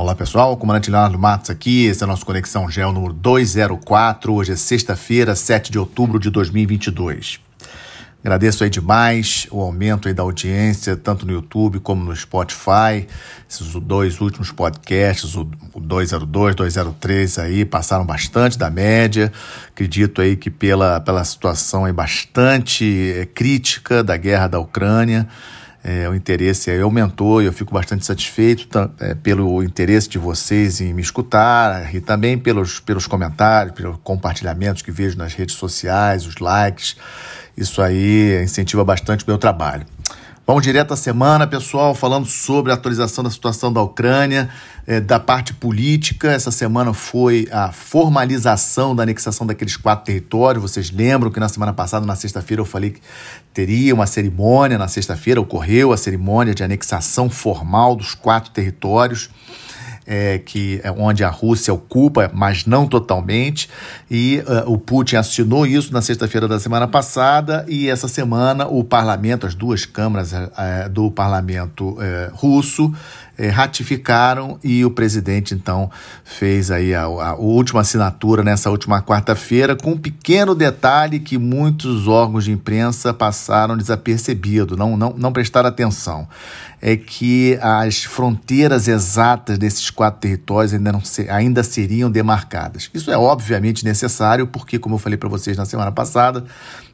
Olá pessoal, comandante Leonardo Matos aqui, esse é o nosso Conexão Gel número 204, hoje é sexta-feira, 7 de outubro de 2022. Agradeço aí demais o aumento aí da audiência, tanto no YouTube como no Spotify. Esses dois últimos podcasts, o 202, 203 aí, passaram bastante da média. Acredito aí que pela, pela situação aí bastante é, crítica da guerra da Ucrânia, é, o interesse aumentou e eu fico bastante satisfeito é, pelo interesse de vocês em me escutar e também pelos, pelos comentários, pelos compartilhamentos que vejo nas redes sociais, os likes. Isso aí incentiva bastante o meu trabalho. Vamos direto à semana, pessoal, falando sobre a atualização da situação da Ucrânia, é, da parte política. Essa semana foi a formalização da anexação daqueles quatro territórios. Vocês lembram que na semana passada, na sexta-feira, eu falei que teria uma cerimônia. Na sexta-feira ocorreu a cerimônia de anexação formal dos quatro territórios é, que é onde a Rússia ocupa, mas não totalmente. E uh, o Putin assinou isso na sexta-feira da semana passada. E essa semana o parlamento, as duas câmaras uh, do parlamento uh, russo ratificaram. E o presidente então fez aí a, a, última assinatura nessa última quarta-feira com um pequeno detalhe que muitos órgãos de imprensa passaram desapercebido, não, não, não prestaram atenção é que as fronteiras exatas desses quatro territórios ainda, não se, ainda seriam demarcadas. Isso é obviamente necessário, porque, como eu falei para vocês na semana passada,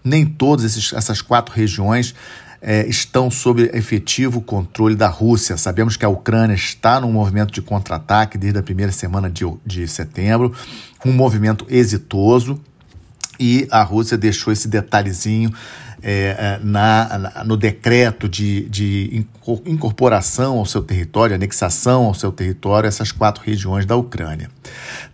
nem todas essas quatro regiões é, estão sob efetivo controle da Rússia. Sabemos que a Ucrânia está num movimento de contra-ataque desde a primeira semana de, de setembro, um movimento exitoso, e a Rússia deixou esse detalhezinho é, é, na, na, no decreto de, de incorporação ao seu território, anexação ao seu território, essas quatro regiões da Ucrânia.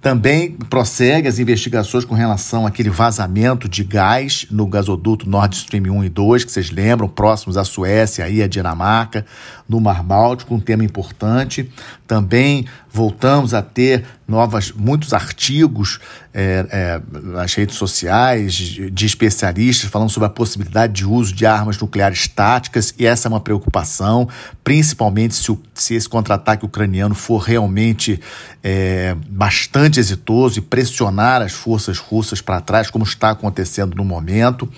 Também prossegue as investigações com relação àquele vazamento de gás no gasoduto Nord Stream 1 e 2, que vocês lembram, próximos à Suécia e à Dinamarca, no Mar Báltico, um tema importante. Também voltamos a ter novas, muitos artigos é, é, nas redes sociais de, especialistas falando sobre a possibilidade de uso de armas nucleares táticas, e essa é uma preocupação, principalmente se, o, se esse contra-ataque ucraniano for realmente é, bastante exitoso e pressionar as forças russas para trás, como está acontecendo no momento.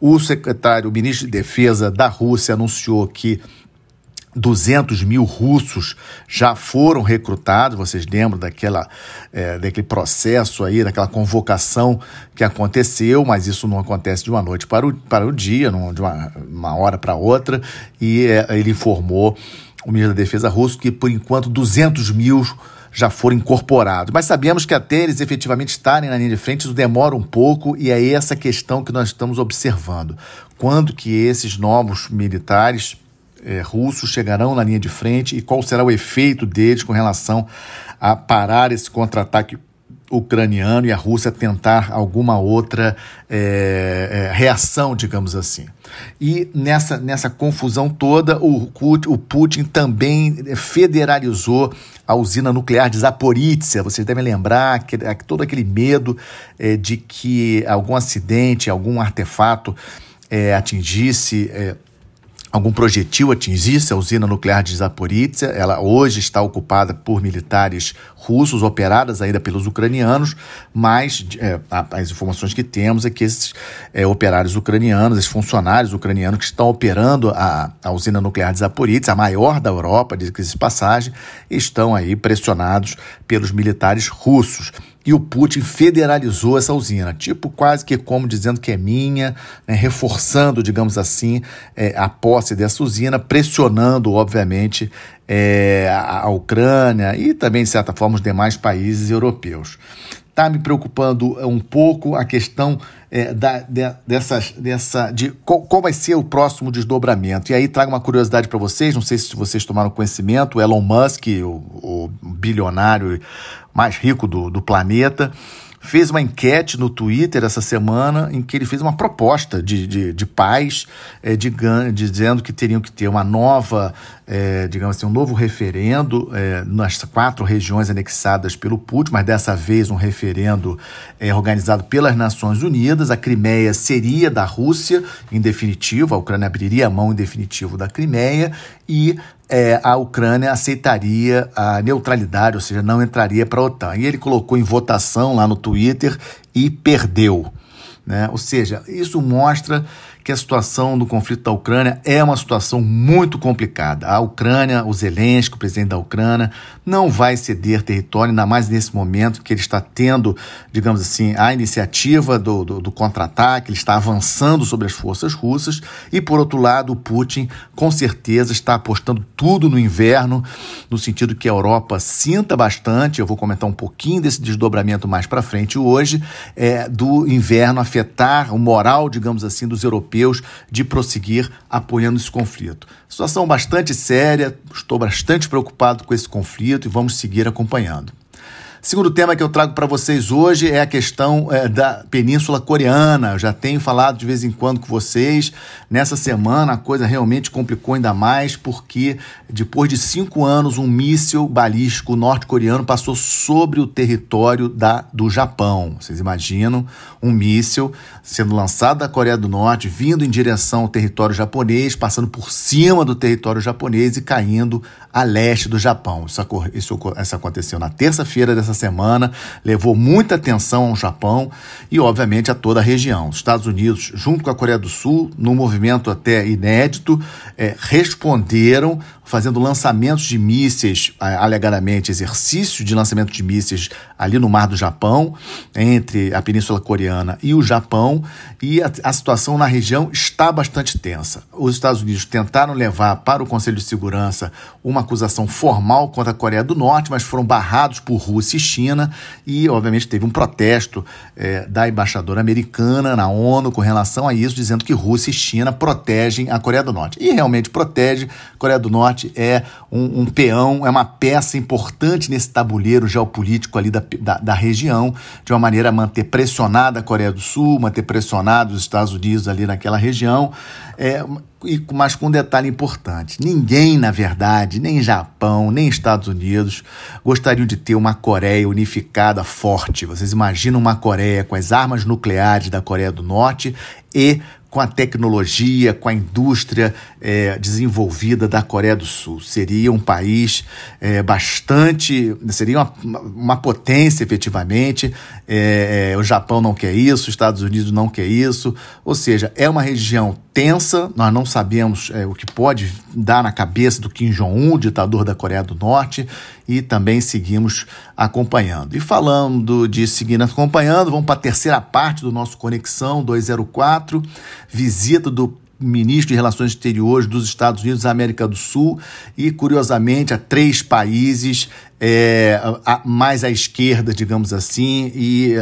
O secretário, o ministro de Defesa da Rússia anunciou que 200 mil russos já foram recrutados. Vocês lembram daquela, é, daquele processo aí, daquela convocação que aconteceu, mas isso não acontece de uma noite para o, para o dia, não, de uma, uma hora para outra. E é, ele informou, o ministro da Defesa russo, que por enquanto 200 mil já foram incorporados. Mas sabemos que até eles efetivamente estarem na linha de frente, isso demora um pouco e é essa questão que nós estamos observando. Quando que esses novos militares é, russos chegarão na linha de frente e qual será o efeito deles com relação a parar esse contra-ataque ucraniano e a Rússia tentar alguma outra é, é, reação, digamos assim. E nessa, nessa confusão toda, o, o Putin também federalizou a usina nuclear de Zaporizhia. Vocês devem lembrar que, todo aquele medo é, de que algum acidente, algum artefato é, atingisse é, algum projetil atingisse a usina nuclear de Zaporizhia. Ela hoje está ocupada por militares russos, operadas ainda pelos ucranianos, mas é, as informações que temos é que esses é, operários ucranianos, esses funcionários ucranianos que estão operando a, a usina nuclear de Zaporizhia, a maior da Europa, de passagem, estão aí pressionados pelos militares russos e o Putin federalizou essa usina, tipo quase que como dizendo que é minha, né, reforçando, digamos assim, é, a posse dessa usina, pressionando, obviamente, é, a, Ucrânia e também, de certa forma, os demais países europeus está me preocupando um pouco a questão é, da, de, dessas, dessa, de qual, qual, vai ser o próximo desdobramento. E aí trago uma curiosidade para vocês, não sei se vocês tomaram conhecimento, Elon Musk, o, o bilionário mais rico do, do planeta, fez uma enquete no Twitter essa semana em que ele fez uma proposta de, de, de paz, é, de, dizendo que teriam que ter uma nova é, digamos assim, um novo referendo é, nas quatro regiões anexadas pelo Putin, mas dessa vez um referendo é, organizado pelas Nações Unidas. A Crimeia seria da Rússia, em definitivo, a Ucrânia abriria a mão em definitivo da Crimeia e é, a Ucrânia aceitaria a neutralidade, ou seja, não entraria para a OTAN. E ele colocou em votação lá no Twitter e perdeu. Né? Ou seja, isso mostra que a situação do conflito da Ucrânia é uma situação muito complicada. A Ucrânia, o Zelensky, o presidente da Ucrânia, não vai ceder território, ainda mais nesse momento que ele está tendo, digamos assim, a iniciativa do, do, do contra-ataque, ele está avançando sobre as forças russas, e por outro lado, o Putin com certeza está apostando tudo no inverno, no sentido que a Europa sinta bastante, eu vou comentar um pouquinho desse desdobramento mais para frente hoje, é, do inverno afetar o moral, digamos assim, dos europeus europeus de prosseguir apoiando esse conflito. Situação bastante séria, estou bastante preocupado com esse conflito e vamos seguir acompanhando. Segundo tema que eu trago para vocês hoje é a questão é, da Península Coreana. Eu já tenho falado de vez em quando com vocês. Nessa semana a coisa realmente complicou ainda mais porque depois de cinco anos um míssil balístico norte-coreano passou sobre o território da, do Japão. Vocês imaginam um míssil sendo lançado da Coreia do Norte, vindo em direção ao território japonês, passando por cima do território japonês e caindo a leste do Japão. Isso, isso, isso aconteceu na terça-feira dessa semana, levou muita atenção ao Japão e, obviamente, a toda a região. Os Estados Unidos, junto com a Coreia do Sul, num movimento até inédito, é, responderam fazendo lançamentos de mísseis, alegadamente exercício de lançamento de mísseis ali no Mar do Japão, entre a Península Coreana e o Japão, e a, a, situação na região está bastante tensa. Os Estados Unidos tentaram levar para o Conselho de Segurança uma acusação formal contra a Coreia do Norte, mas foram barrados por Rússia China, e obviamente teve um protesto é, da embaixadora americana na ONU com relação a isso, dizendo que Rússia e China protegem a Coreia do Norte. E realmente protege a Coreia do Norte é um, um, peão, é uma peça importante nesse tabuleiro geopolítico ali da, da, da, região, de uma maneira a manter pressionada a Coreia do Sul, manter pressionado os Estados Unidos ali naquela região. É, e, mas com um detalhe importante: ninguém, na verdade, nem Japão, nem Estados Unidos, gostariam de ter uma Coreia unificada forte. Vocês imaginam uma Coreia com as armas nucleares da Coreia do Norte e com a tecnologia, com a indústria é, desenvolvida da Coreia do Sul. Seria um país é, bastante. seria uma, uma potência efetivamente. É, é, o Japão não quer isso, os Estados Unidos não quer isso. Ou seja, é uma região tensa, nós não sabemos é, o que pode dar na cabeça do Kim Jong-un, ditador da Coreia do Norte, e também seguimos acompanhando. E falando de seguir acompanhando, vamos para a terceira parte do nosso Conexão 204, visita do ministro de Relações Exteriores dos Estados Unidos da América do Sul e, curiosamente, a três países é, a, mais à esquerda, digamos assim, e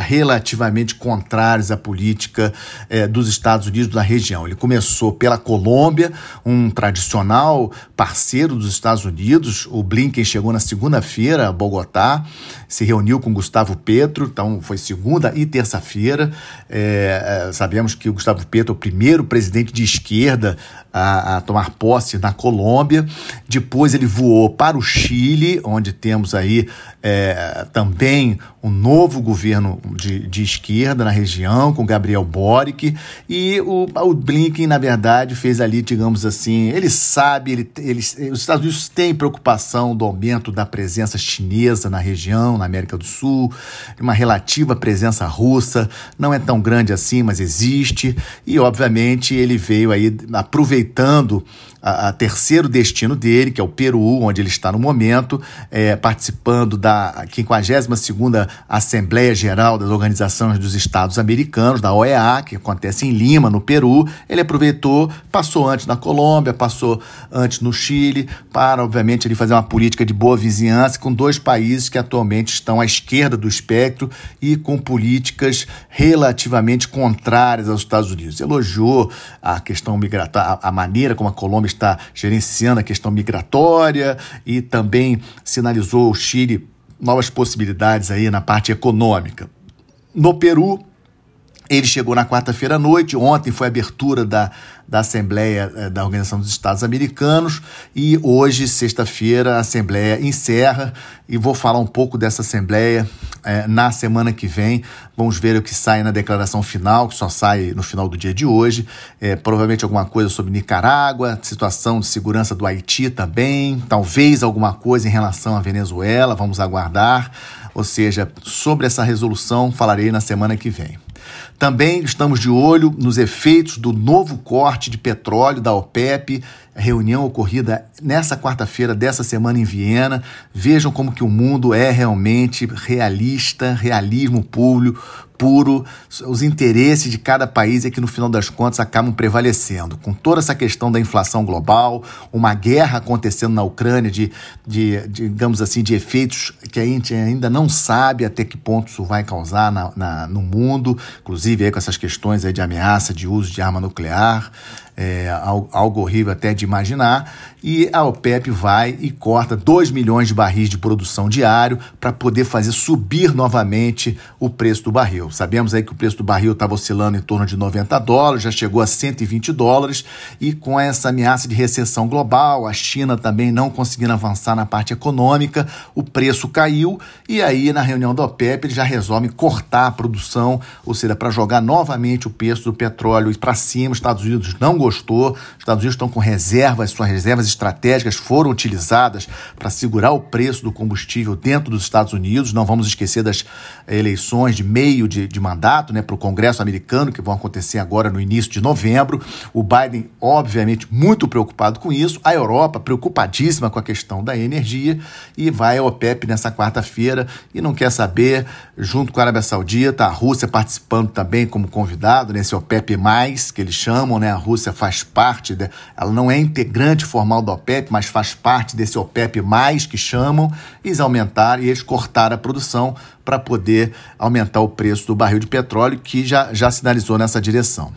relativamente contrários à política é, dos Estados Unidos na região. Ele começou pela Colômbia, um tradicional parceiro dos Estados Unidos. O Blinken chegou na segunda-feira a Bogotá, se reuniu com Gustavo Petro, então foi segunda e terça-feira. É, é sabemos que o Gustavo Petro é o primeiro presidente de esquerda a, a, tomar posse na Colômbia. Depois ele voou para o Chile, onde temos aí é, também um novo governo de, de, esquerda na região, com Gabriel Boric, e o, o Blinken, na verdade, fez ali, digamos assim, ele sabe, ele, ele, os Estados Unidos têm preocupação do aumento da presença chinesa na região, na América do Sul, uma relativa presença russa, não é tão grande assim, mas existe, e obviamente ele veio aí aproveitando a, a, terceiro destino dele, que é o Peru, onde ele está no momento, é, participando da 52ª Assembleia Geral das Organizações dos Estados Americanos, da OEA, que acontece em Lima, no Peru. Ele aproveitou, passou antes na Colômbia, passou antes no Chile, para, obviamente, ele fazer uma política de boa vizinhança com dois países que atualmente estão à esquerda do espectro e com políticas relativamente contrárias aos Estados Unidos. Elogiou a questão migratória, a maneira como a Colômbia está gerenciando a questão migratória e também sinalizou ao Chile novas possibilidades aí na parte econômica. No Peru, Ele chegou na quarta-feira à noite, ontem foi a abertura da, da Assembleia eh, da Organização dos Estados Americanos e hoje, sexta-feira, a Assembleia encerra e vou falar um pouco dessa Assembleia é, na semana que vem. Vamos ver o que sai na declaração final, que só sai no final do dia de hoje. É, provavelmente alguma coisa sobre Nicarágua, situação de segurança do Haiti também, talvez alguma coisa em relação à Venezuela, vamos aguardar. Ou seja, sobre essa resolução falarei na semana que vem. Também estamos de olho nos efeitos do novo corte de petróleo da OPEP, reunião ocorrida nessa quarta-feira dessa semana em Viena. Vejam como que o mundo é realmente realista, realismo público, puro, os interesses de cada país é que no final das contas acabam prevalecendo. Com toda essa questão da inflação global, uma guerra acontecendo na Ucrânia, de, de, digamos assim, de efeitos que a gente ainda não sabe até que ponto isso vai causar na, na no mundo, inclusive aí com essas questões aí de ameaça de uso de arma nuclear é, algo horrível até de imaginar, e a OPEP vai e corta 2 milhões de barris de produção diário para poder fazer subir novamente o preço do barril. Sabemos aí que o preço do barril estava oscilando em torno de 90 dólares, já chegou a 120 dólares, e com essa ameaça de recessão global, a China também não conseguindo avançar na parte econômica, o preço caiu, e aí na reunião da OPEP eles já resolvem cortar a produção, ou seja, para jogar novamente o preço do petróleo para cima, os Estados Unidos não gostou. Os Estados Unidos estão com reservas, suas reservas estratégicas foram utilizadas para segurar o preço do combustível dentro dos Estados Unidos. Não vamos esquecer das eleições de meio de, de mandato né, para o Congresso americano, que vão acontecer agora no início de novembro. O Biden, obviamente, muito preocupado com isso. A Europa, preocupadíssima com a questão da energia. E vai a OPEP nessa quarta-feira e não quer saber, junto com a Arábia Saudita, a Rússia participando também como convidado nesse OPEP, que eles chamam, né? A Rússia faz parte, de, ela não é integrante formal da OPEP, mas faz parte desse OPEP que chamam, eles aumentaram e eles cortaram a produção para poder aumentar o preço do barril de petróleo, que já, já sinalizou nessa direção.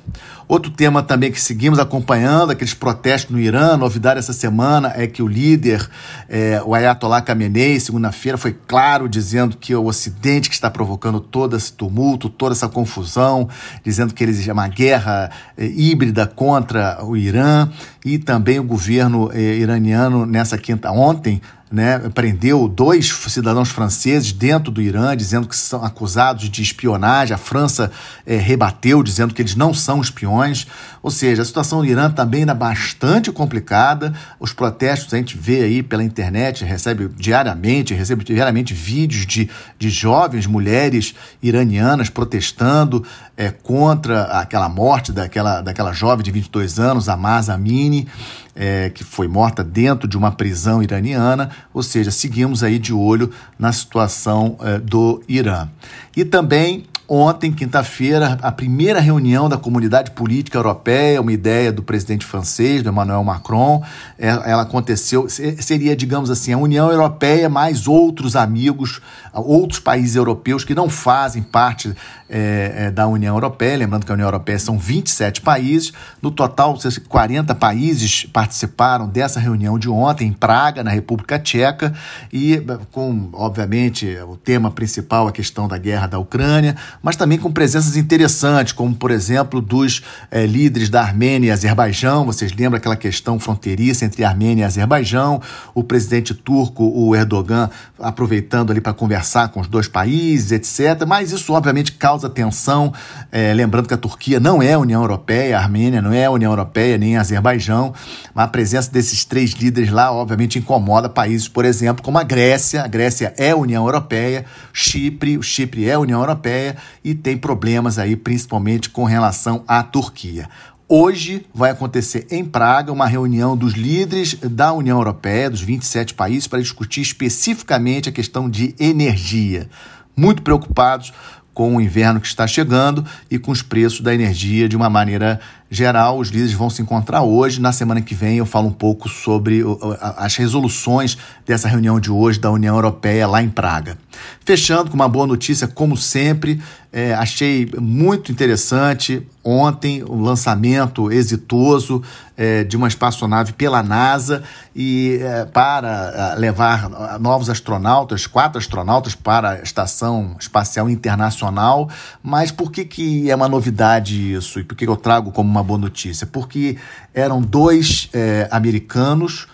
Outro tema também que seguimos acompanhando, aqueles protestos no Irã, novidade essa semana é que o líder, é, o Ayatollah Khamenei, segunda-feira, foi claro dizendo que é o Ocidente que está provocando todo esse tumulto, toda essa confusão, dizendo que eles é uma guerra é, híbrida contra o Irã e também o governo é, iraniano nessa quinta ontem né, prendeu dois cidadãos franceses dentro do Irã, dizendo que são acusados de espionagem. A França é, rebateu, dizendo que eles não são espiões. Ou seja, a situação no Irã também ainda bastante complicada. Os protestos a gente vê aí pela internet, recebe diariamente, recebe diariamente vídeos de, de jovens mulheres iranianas protestando é, contra aquela morte daquela, daquela jovem de 22 anos, a Masa Amini é, que foi morta dentro de uma prisão iraniana, ou seja, seguimos aí de olho na situação é, do Irã. E também Ontem, quinta-feira, a primeira reunião da comunidade política europeia, uma ideia do presidente francês, do Emmanuel Macron, é, ela aconteceu, seria, digamos assim, a União Europeia mais outros amigos, outros países europeus que não fazem parte é, é, da União Europeia. Lembrando que a União Europeia são 27 países. No total, 40 países participaram dessa reunião de ontem em Praga, na República Tcheca, e com, obviamente, o tema principal, a questão da guerra da Ucrânia mas também com presenças interessantes, como, por exemplo, dos é, líderes da Armênia e Azerbaijão. Vocês lembram aquela questão fronteiriça entre Armênia e Azerbaijão? O presidente turco, o Erdogan, aproveitando ali para conversar com os dois países, etc. Mas isso, obviamente, causa tensão. É, lembrando que a Turquia não é a União Europeia, a Armênia não é a União Europeia, nem a Azerbaijão. Mas a presença desses três líderes lá, obviamente, incomoda países, por exemplo, como a Grécia. A Grécia é a União Europeia, Chipre, o Chipre é a União Europeia e tem problemas aí, principalmente com relação à Turquia. Hoje vai acontecer em Praga uma reunião dos líderes da União Europeia, dos 27 países, para discutir especificamente a questão de energia. Muito preocupados com o inverno que está chegando e com os preços da energia de uma maneira geral. Os líderes vão se encontrar hoje. Na semana que vem eu falo um pouco sobre as resoluções dessa reunião de hoje da União Europeia lá em Praga. Fechando com uma boa notícia, como sempre, é, achei muito interessante ontem o lançamento exitoso é, de uma espaçonave pela NASA e é, para levar novos astronautas, quatro astronautas para a Estação Espacial Internacional. Mas por que, que é uma novidade isso e por que eu trago como uma boa notícia? Porque eram dois é, americanos,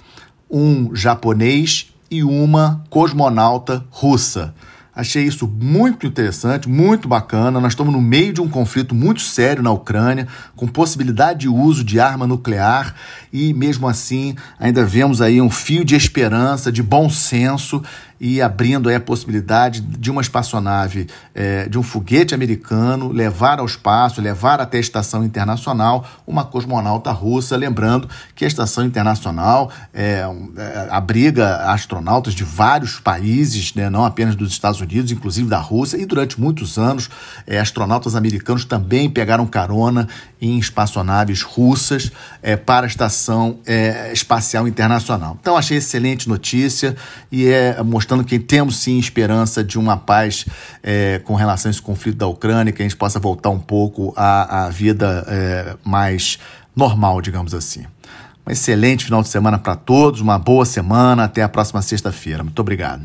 um japonês e uma cosmonauta russa. Achei isso muito interessante, muito bacana. Nós estamos no meio de um conflito muito sério na Ucrânia, com possibilidade de uso de arma nuclear, e mesmo assim ainda vemos aí um fio de esperança, de bom senso e abrindo a possibilidade de uma espaçonave, é, de um foguete americano levar ao espaço, levar até a estação internacional uma cosmonauta russa. Lembrando que a estação internacional é, é, abriga astronautas de vários países, né, não apenas dos Estados Unidos, inclusive da Rússia, e durante muitos anos é, astronautas americanos também pegaram carona em espaçonaves russas é, para a estação é, espacial internacional. Então achei excelente notícia e é mostrando mostrando que temos sim esperança de uma paz é, com relação a esse conflito da Ucrânia, que a gente possa voltar um pouco à, à vida é, mais normal, digamos assim. Um excelente final de semana para todos, uma boa semana, até a próxima sexta-feira. Muito obrigado.